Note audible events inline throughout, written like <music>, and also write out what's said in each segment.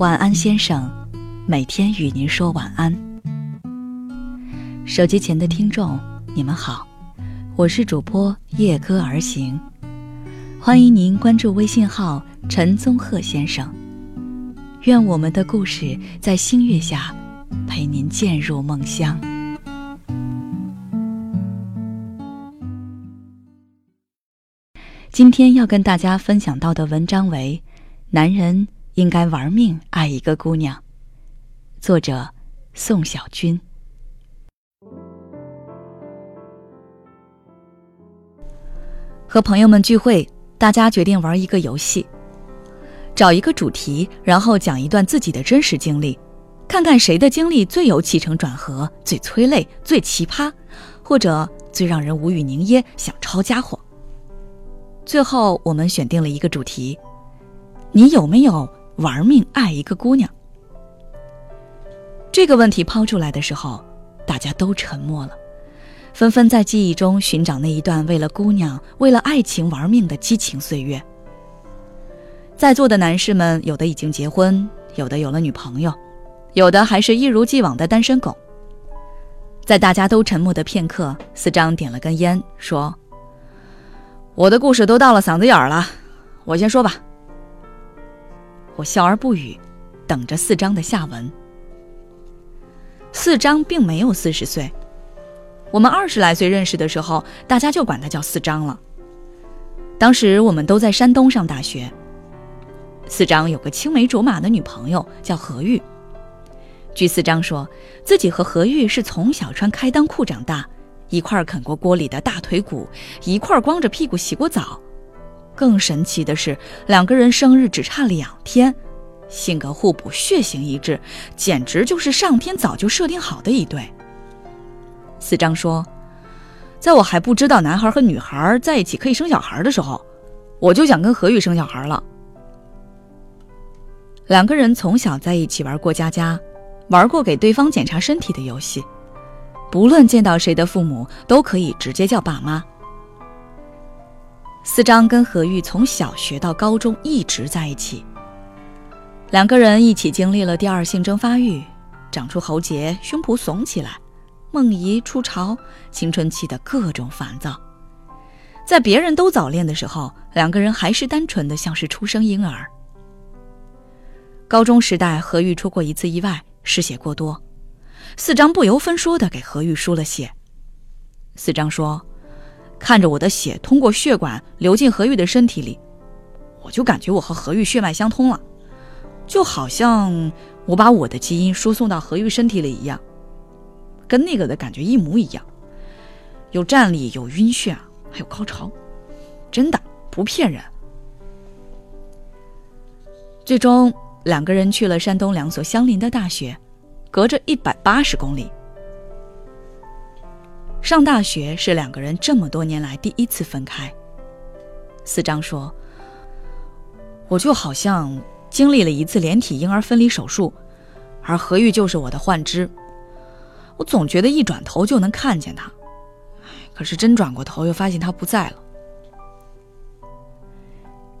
晚安，先生，每天与您说晚安。手机前的听众，你们好，我是主播夜歌而行，欢迎您关注微信号陈宗鹤先生。愿我们的故事在星月下陪您渐入梦乡。今天要跟大家分享到的文章为《男人应该玩命爱一个姑娘》，作者宋小军。和朋友们聚会，大家决定玩一个游戏。找一个主题，然后讲一段自己的真实经历，看看谁的经历最有起承转合、最催泪、最奇葩，或者最让人无语凝噎、想抄家伙。最后，我们选定了一个主题：你有没有玩命爱一个姑娘？这个问题抛出来的时候，大家都沉默了，纷纷在记忆中寻找那一段为了姑娘、为了爱情玩命的激情岁月。在座的男士们，有的已经结婚，有的有了女朋友，有的还是一如既往的单身狗。在大家都沉默的片刻，四张点了根烟，说：“我的故事都到了嗓子眼儿了，我先说吧。”我笑而不语，等着四张的下文。四张并没有四十岁，我们二十来岁认识的时候，大家就管他叫四张了。当时我们都在山东上大学。四张有个青梅竹马的女朋友叫何玉。据四张说，自己和何玉是从小穿开裆裤长大，一块啃过锅里的大腿骨，一块光着屁股洗过澡。更神奇的是，两个人生日只差两天，性格互补，血型一致，简直就是上天早就设定好的一对。四张说，在我还不知道男孩和女孩在一起可以生小孩的时候，我就想跟何玉生小孩了。两个人从小在一起玩过家家，玩过给对方检查身体的游戏，不论见到谁的父母都可以直接叫爸妈。四张跟何玉从小学到高中一直在一起，两个人一起经历了第二性征发育，长出喉结，胸脯耸起来，梦遗初潮，青春期的各种烦躁。在别人都早恋的时候，两个人还是单纯的像是初生婴儿。高中时代，何玉出过一次意外，失血过多。四张不由分说的给何玉输了血。四张说：“看着我的血通过血管流进何玉的身体里，我就感觉我和何玉血脉相通了，就好像我把我的基因输送到何玉身体里一样，跟那个的感觉一模一样，有站立，有晕眩，还有高潮，真的不骗人。”最终。两个人去了山东两所相邻的大学，隔着一百八十公里。上大学是两个人这么多年来第一次分开。四张说：“我就好像经历了一次连体婴儿分离手术，而何玉就是我的幻肢。我总觉得一转头就能看见他，可是真转过头又发现他不在了。”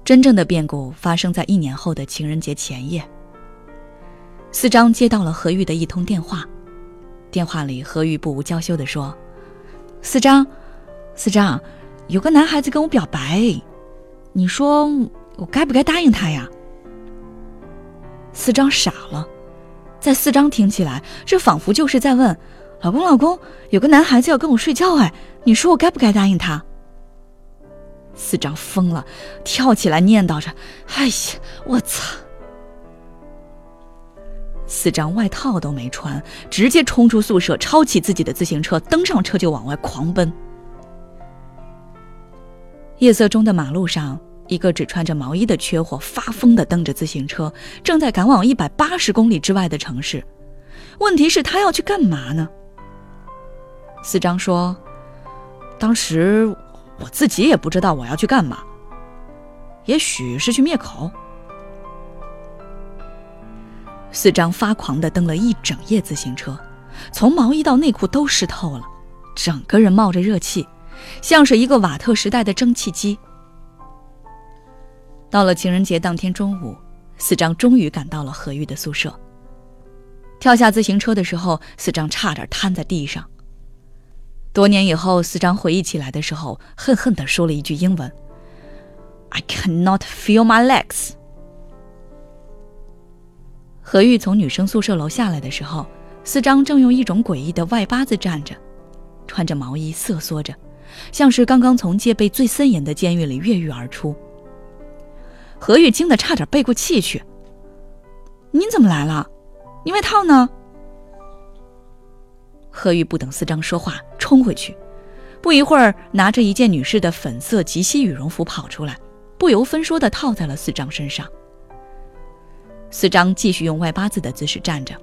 真正的变故发生在一年后的情人节前夜。四张接到了何玉的一通电话，电话里何玉不无娇羞地说：“四张，四张，有个男孩子跟我表白，你说我该不该答应他呀？”四张傻了，在四张听起来，这仿佛就是在问：“老公，老公，有个男孩子要跟我睡觉，哎，你说我该不该答应他？”四张疯了，跳起来念叨着：“哎呀，我操！”四张外套都没穿，直接冲出宿舍，抄起自己的自行车，登上车就往外狂奔。夜色中的马路上，一个只穿着毛衣的缺货发疯的蹬着自行车，正在赶往一百八十公里之外的城市。问题是，他要去干嘛呢？四张说：“当时。”我自己也不知道我要去干嘛，也许是去灭口。四张发狂的蹬了一整夜自行车，从毛衣到内裤都湿透了，整个人冒着热气，像是一个瓦特时代的蒸汽机。到了情人节当天中午，四张终于赶到了何玉的宿舍。跳下自行车的时候，四张差点瘫在地上。多年以后，四张回忆起来的时候，恨恨地说了一句英文：“I cannot feel my legs。”何玉从女生宿舍楼下来的时候，四张正用一种诡异的外八字站着，穿着毛衣瑟缩着，像是刚刚从戒备最森严的监狱里越狱而出。何玉惊得差点背过气去：“您怎么来了？你外套呢？”何玉不等四张说话，冲回去，不一会儿，拿着一件女士的粉色及膝羽绒服跑出来，不由分说地套在了四张身上。四张继续用外八字的姿势站着，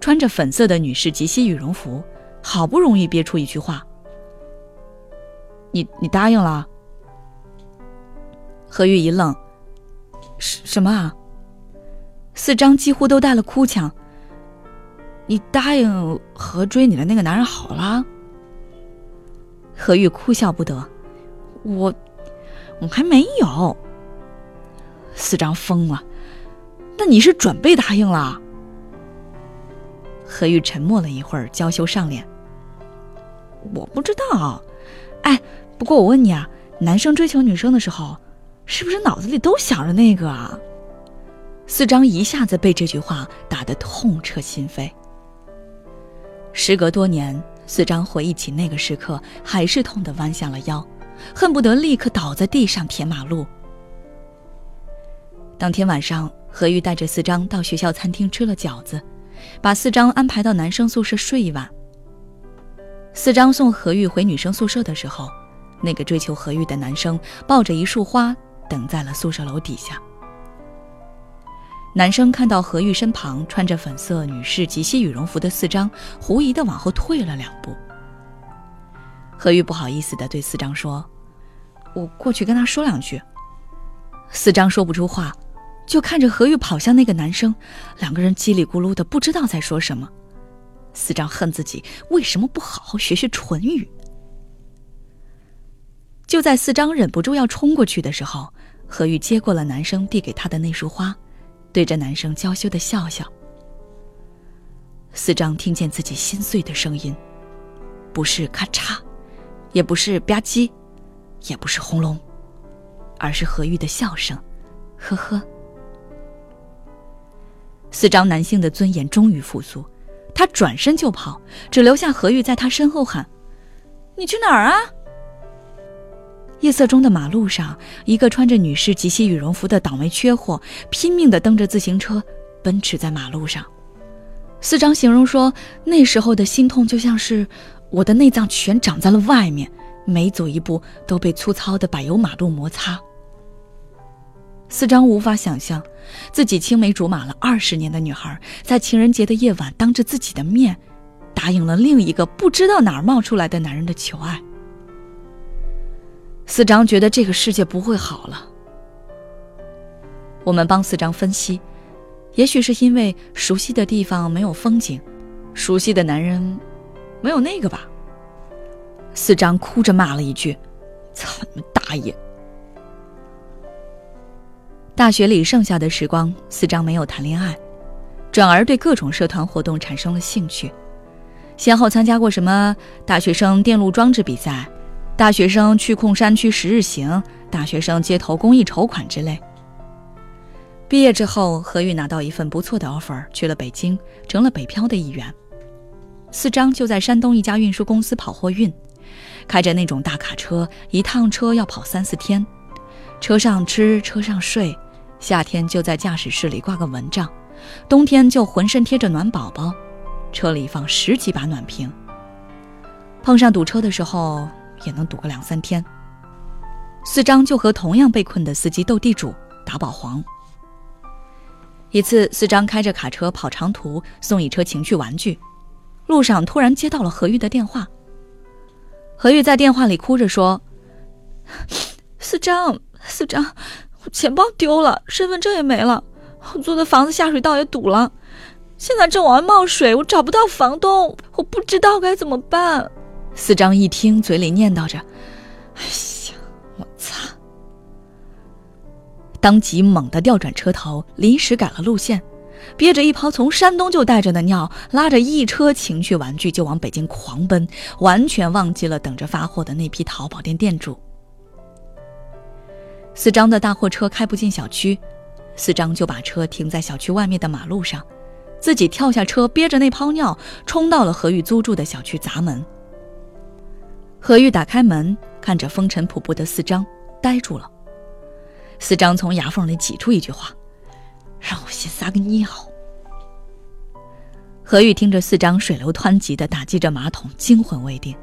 穿着粉色的女士及膝羽绒服，好不容易憋出一句话：“你你答应了？”何玉一愣：“什什么啊？”四张几乎都带了哭腔。你答应和追你的那个男人好了？何玉哭笑不得，我我还没有。四张疯了，那你是准备答应了？何玉沉默了一会儿，娇羞上脸。我不知道，哎，不过我问你啊，男生追求女生的时候，是不是脑子里都想着那个啊？四张一下子被这句话打得痛彻心扉。时隔多年，四张回忆起那个时刻，还是痛得弯下了腰，恨不得立刻倒在地上舔马路。当天晚上，何玉带着四张到学校餐厅吃了饺子，把四张安排到男生宿舍睡一晚。四张送何玉回女生宿舍的时候，那个追求何玉的男生抱着一束花等在了宿舍楼底下。男生看到何玉身旁穿着粉色女士及膝羽绒服的四张，狐疑的往后退了两步。何玉不好意思的对四张说：“我过去跟他说两句。”四张说不出话，就看着何玉跑向那个男生，两个人叽里咕噜的不知道在说什么。四张恨自己为什么不好好学学唇语。就在四张忍不住要冲过去的时候，何玉接过了男生递给他的那束花。对着男生娇羞的笑笑。四张听见自己心碎的声音，不是咔嚓，也不是吧唧，也不是轰隆，而是何玉的笑声，呵呵。四张男性的尊严终于复苏，他转身就跑，只留下何玉在他身后喊：“你去哪儿啊？”夜色中的马路上，一个穿着女士及膝羽绒服的倒霉缺货，拼命地蹬着自行车奔驰在马路上。四张形容说：“那时候的心痛，就像是我的内脏全长在了外面，每走一步都被粗糙的柏油马路摩擦。”四张无法想象，自己青梅竹马了二十年的女孩，在情人节的夜晚，当着自己的面，答应了另一个不知道哪儿冒出来的男人的求爱。四张觉得这个世界不会好了。我们帮四张分析，也许是因为熟悉的地方没有风景，熟悉的男人没有那个吧。四张哭着骂了一句：“操你们大爷！”大学里剩下的时光，四张没有谈恋爱，转而对各种社团活动产生了兴趣，先后参加过什么大学生电路装置比赛。大学生去控山区十日行，大学生街头公益筹款之类。毕业之后，何玉拿到一份不错的 offer，去了北京，成了北漂的一员。四张就在山东一家运输公司跑货运，开着那种大卡车，一趟车要跑三四天，车上吃，车上睡，夏天就在驾驶室里挂个蚊帐，冬天就浑身贴着暖宝宝，车里放十几把暖瓶。碰上堵车的时候。也能堵个两三天。四张就和同样被困的司机斗地主、打保皇。一次，四张开着卡车跑长途，送一车情趣玩具，路上突然接到了何玉的电话。何玉在电话里哭着说：“四张，四张，我钱包丢了，身份证也没了，我租的房子下水道也堵了，现在正往外冒水，我找不到房东，我不知道该怎么办。”四张一听，嘴里念叨着：“哎呀，我擦！”当即猛地调转车头，临时改了路线，憋着一泡从山东就带着的尿，拉着一车情趣玩具就往北京狂奔，完全忘记了等着发货的那批淘宝店店主。四张的大货车开不进小区，四张就把车停在小区外面的马路上，自己跳下车，憋着那泡尿，冲到了何玉租住的小区砸门。何玉打开门，看着风尘仆仆的四张，呆住了。四张从牙缝里挤出一句话：“让我先撒个尿。”何玉听着四张水流湍急的打击着马桶，惊魂未定。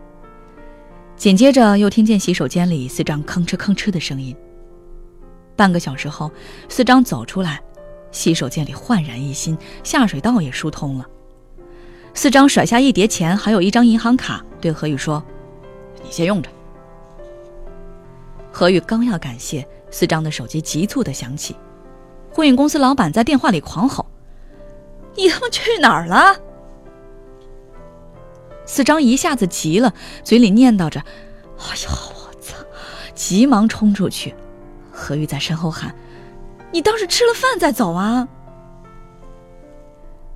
紧接着又听见洗手间里四张吭哧吭哧的声音。半个小时后，四张走出来，洗手间里焕然一新，下水道也疏通了。四张甩下一叠钱，还有一张银行卡，对何宇说。你先用着。何宇刚要感谢，四张的手机急促的响起，货运公司老板在电话里狂吼：“你他妈去哪儿了？”四张一下子急了，嘴里念叨着：“哎呦，我操！”急忙冲出去。何玉在身后喊：“你倒是吃了饭再走啊！”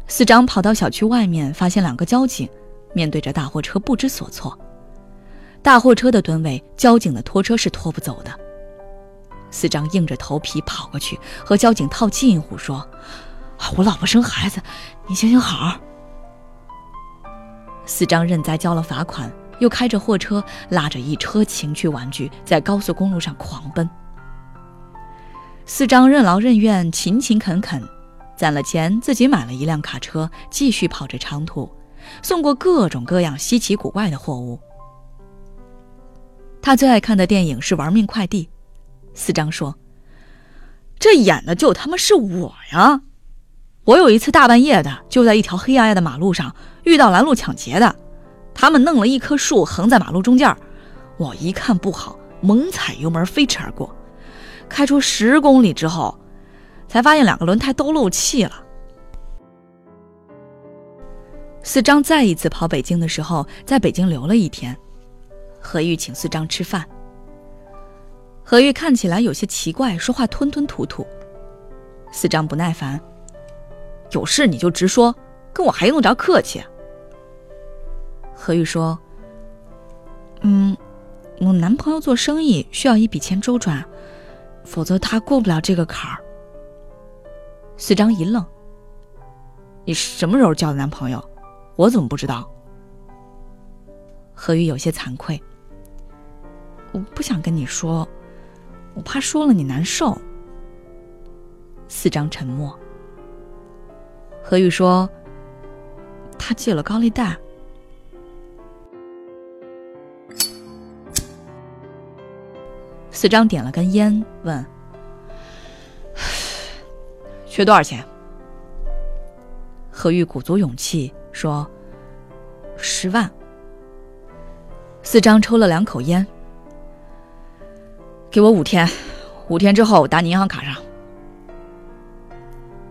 四张跑到小区外面，发现两个交警，面对着大货车不知所措。大货车的吨位，交警的拖车是拖不走的。四张硬着头皮跑过去，和交警套近乎说：“我老婆生孩子，你行行好。”四张认栽交了罚款，又开着货车拉着一车情趣玩具在高速公路上狂奔。四张任劳任怨、勤勤恳恳，攒了钱自己买了一辆卡车，继续跑着长途，送过各种各样稀奇古怪的货物。他最爱看的电影是《玩命快递》，四张说：“这演的就他妈是我呀！我有一次大半夜的，就在一条黑压压的马路上遇到拦路抢劫的，他们弄了一棵树横在马路中间，我一看不好，猛踩油门飞驰而过，开出十公里之后，才发现两个轮胎都漏气了。”四张再一次跑北京的时候，在北京留了一天。何玉请四张吃饭。何玉看起来有些奇怪，说话吞吞吐吐。四张不耐烦：“有事你就直说，跟我还用得着客气？”何玉说：“嗯，我男朋友做生意需要一笔钱周转，否则他过不了这个坎儿。”四张一愣：“你什么时候交的男朋友？我怎么不知道？”何玉有些惭愧。我不想跟你说，我怕说了你难受。四张沉默。何玉说：“他借了高利贷。”四张点了根烟，问：“ <sighs> 缺多少钱？”何玉鼓足勇气说：“十万。”四张抽了两口烟。给我五天，五天之后打你银行卡上。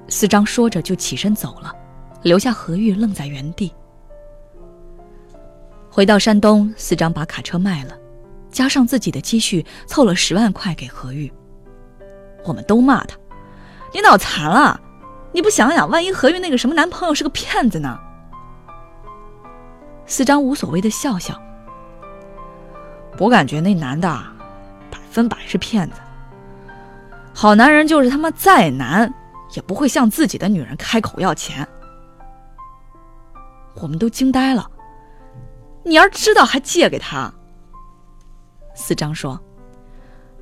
四张说着就起身走了，留下何玉愣在原地。回到山东，四张把卡车卖了，加上自己的积蓄，凑了十万块给何玉。我们都骂他：“你脑残了！你不想想，万一何玉那个什么男朋友是个骗子呢？”四张无所谓的笑笑。我感觉那男的。百分百是骗子。好男人就是他妈再难，也不会向自己的女人开口要钱。我们都惊呆了。你要知道还借给他。四张说：“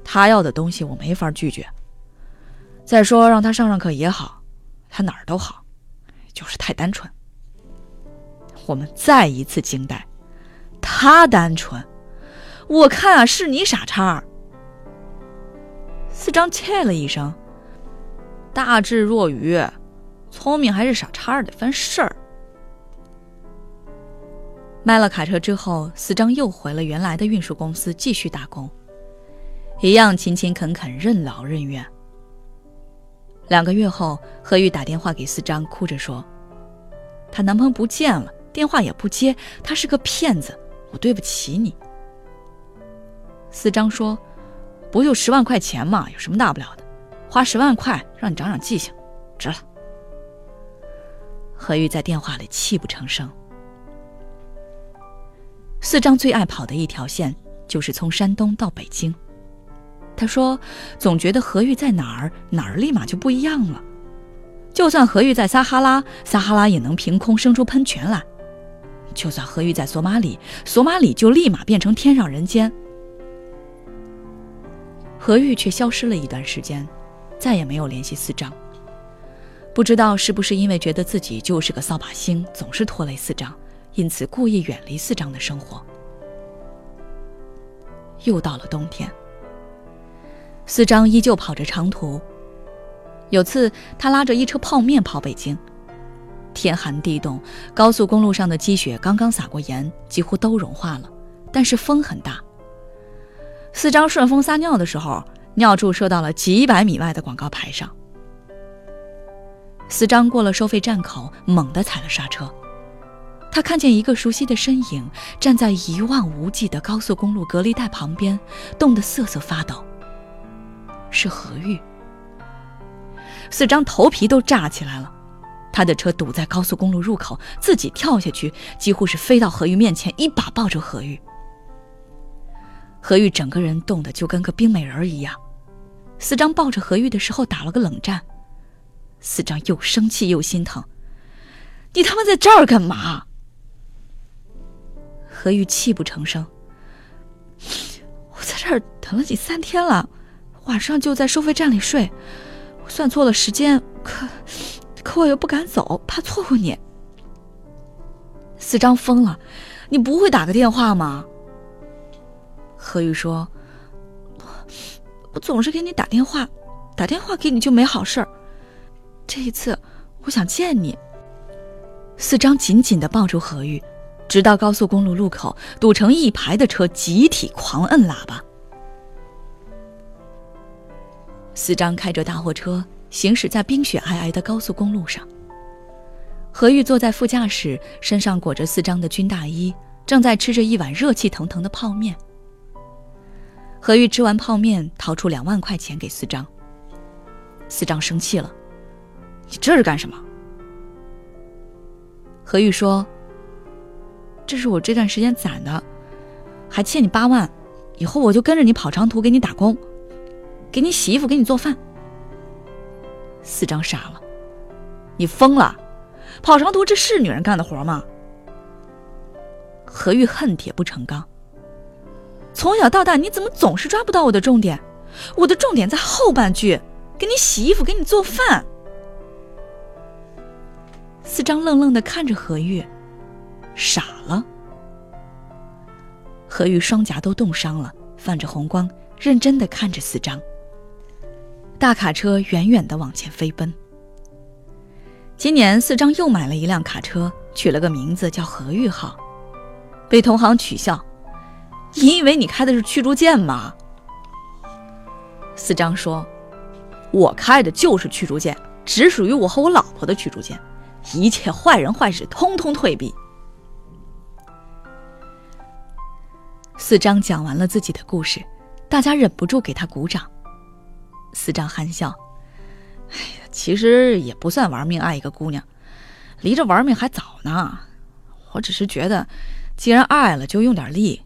他要的东西我没法拒绝。再说让他上上课也好，他哪儿都好，就是太单纯。”我们再一次惊呆。他单纯，我看啊是你傻叉。四张切了一声，大智若愚，聪明还是傻叉得分事儿。卖了卡车之后，四张又回了原来的运输公司继续打工，一样勤勤恳恳、任劳任怨。两个月后，何玉打电话给四张，哭着说：“她男朋友不见了，电话也不接，他是个骗子，我对不起你。”四张说。不就十万块钱嘛，有什么大不了的？花十万块让你长长记性，值了。何玉在电话里泣不成声。四张最爱跑的一条线就是从山东到北京。他说：“总觉得何玉在哪儿，哪儿立马就不一样了。就算何玉在撒哈拉，撒哈拉也能凭空生出喷泉来；就算何玉在索马里，索马里就立马变成天上人间。何玉却消失了一段时间，再也没有联系四张。不知道是不是因为觉得自己就是个扫把星，总是拖累四张，因此故意远离四张的生活。又到了冬天。”四张依旧跑着长途。有次，他拉着一车泡面跑北京，天寒地冻，高速公路上的积雪刚刚撒过盐，几乎都融化了，但是风很大。四张顺风撒尿的时候，尿柱射到了几百米外的广告牌上。四张过了收费站口，猛地踩了刹车，他看见一个熟悉的身影站在一望无际的高速公路隔离带旁边，冻得瑟瑟发抖。是何玉。四张头皮都炸起来了，他的车堵在高速公路入口，自己跳下去，几乎是飞到何玉面前，一把抱住何玉。何玉整个人冻得就跟个冰美人一样。四张抱着何玉的时候打了个冷战，四张又生气又心疼：“你他妈在这儿干嘛？”何玉泣不成声：“我在这儿等了你三天了。”晚上就在收费站里睡，我算错了时间，可可我又不敢走，怕错过你。四张疯了，你不会打个电话吗？何玉说：“我总是给你打电话，打电话给你就没好事儿。这一次，我想见你。”四张紧紧的抱住何玉，直到高速公路路口，堵成一排的车集体狂摁喇叭。四张开着大货车行驶在冰雪皑皑的高速公路上。何玉坐在副驾驶，身上裹着四张的军大衣，正在吃着一碗热气腾腾的泡面。何玉吃完泡面，掏出两万块钱给四张。四张生气了：“你这是干什么？”何玉说：“这是我这段时间攒的，还欠你八万，以后我就跟着你跑长途，给你打工。”给你洗衣服，给你做饭。四张傻了，你疯了？跑长途这是女人干的活吗？何玉恨铁不成钢。从小到大，你怎么总是抓不到我的重点？我的重点在后半句，给你洗衣服，给你做饭。四张愣愣的看着何玉，傻了。何玉双颊都冻伤了，泛着红光，认真的看着四张。大卡车远远的往前飞奔。今年四张又买了一辆卡车，取了个名字叫“何玉号”，被同行取笑：“你以为你开的是驱逐舰吗？”四张说：“我开的就是驱逐舰，只属于我和我老婆的驱逐舰，一切坏人坏事通通退避。”四张讲完了自己的故事，大家忍不住给他鼓掌。四张憨笑：“哎呀，其实也不算玩命爱一个姑娘，离着玩命还早呢。我只是觉得，既然爱了，就用点力，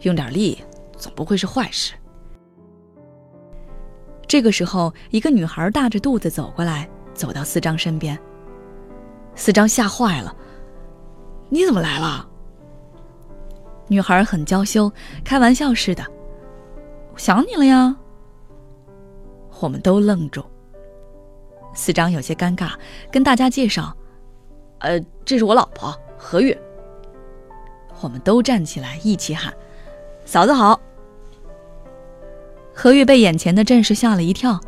用点力总不会是坏事。”这个时候，一个女孩大着肚子走过来，走到四张身边。四张吓坏了：“你怎么来了？”女孩很娇羞，开玩笑似的：“想你了呀。”我们都愣住。四张有些尴尬，跟大家介绍：“呃，这是我老婆何玉。”我们都站起来一起喊：“嫂子好！”何玉被眼前的阵势吓了一跳：“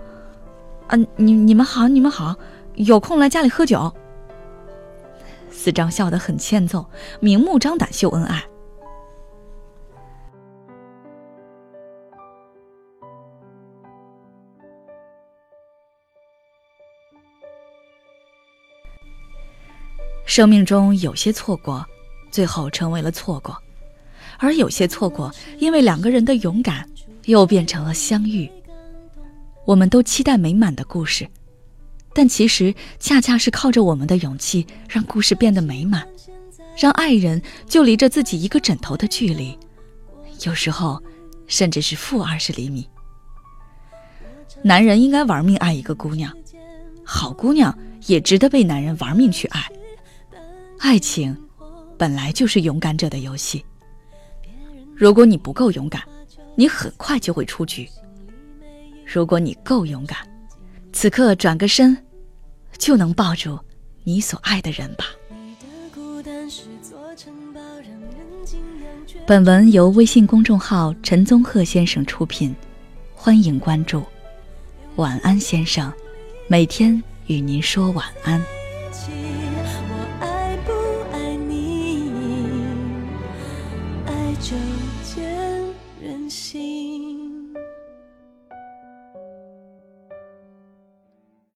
啊，你你们好，你们好，有空来家里喝酒。”四张笑得很欠揍，明目张胆秀恩爱。生命中有些错过，最后成为了错过；而有些错过，因为两个人的勇敢，又变成了相遇。我们都期待美满的故事，但其实恰恰是靠着我们的勇气，让故事变得美满，让爱人就离着自己一个枕头的距离，有时候甚至是负二十厘米。男人应该玩命爱一个姑娘，好姑娘也值得被男人玩命去爱。爱情本来就是勇敢者的游戏，如果你不够勇敢，你很快就会出局。如果你够勇敢，此刻转个身，就能抱住你所爱的人吧。本文由微信公众号陈宗鹤先生出品，欢迎关注。晚安，先生，每天与您说晚安。